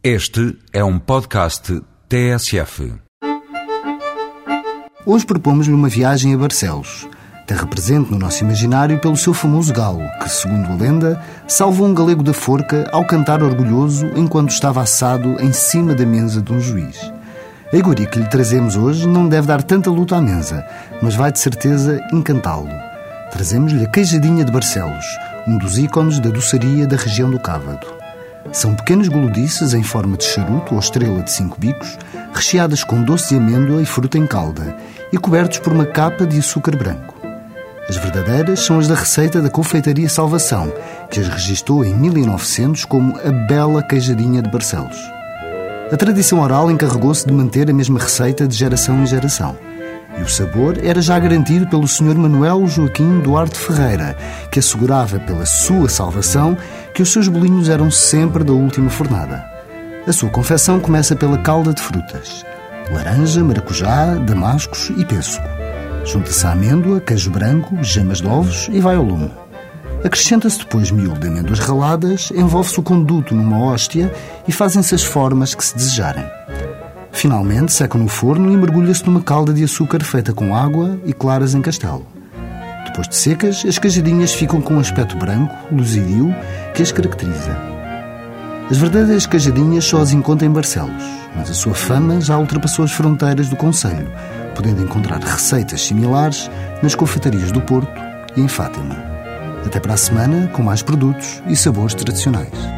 Este é um podcast TSF. Hoje propomos-lhe uma viagem a Barcelos, terra presente no nosso imaginário pelo seu famoso galo, que, segundo a lenda, salvou um galego da forca ao cantar orgulhoso enquanto estava assado em cima da mesa de um juiz. A iguaria que lhe trazemos hoje não deve dar tanta luta à mesa, mas vai de certeza encantá-lo. Trazemos-lhe a queijadinha de Barcelos, um dos ícones da doçaria da região do Cávado. São pequenas gulodices em forma de charuto ou estrela de cinco bicos, recheadas com doce de amêndoa e fruta em calda e cobertos por uma capa de açúcar branco. As verdadeiras são as da receita da Confeitaria Salvação, que as registou em 1900 como a Bela Queijadinha de Barcelos. A tradição oral encarregou-se de manter a mesma receita de geração em geração. E o sabor era já garantido pelo Sr. Manuel Joaquim Duarte Ferreira, que assegurava pela sua salvação que os seus bolinhos eram sempre da última fornada. A sua confecção começa pela calda de frutas: laranja, maracujá, damascos e pêssego. Junta-se a amêndoa, queijo branco, gemas de ovos e vai ao lume. Acrescenta-se depois miolo de amêndoas raladas, envolve-se o conduto numa hóstia e fazem-se as formas que se desejarem. Finalmente, seca no forno e mergulha-se numa calda de açúcar feita com água e claras em castelo. Depois de secas, as cajadinhas ficam com um aspecto branco, luzidio, que as caracteriza. As verdadeiras cajadinhas só as encontra em Barcelos, mas a sua fama já ultrapassou as fronteiras do Conselho, podendo encontrar receitas similares nas confeitarias do Porto e em Fátima. Até para a semana, com mais produtos e sabores tradicionais.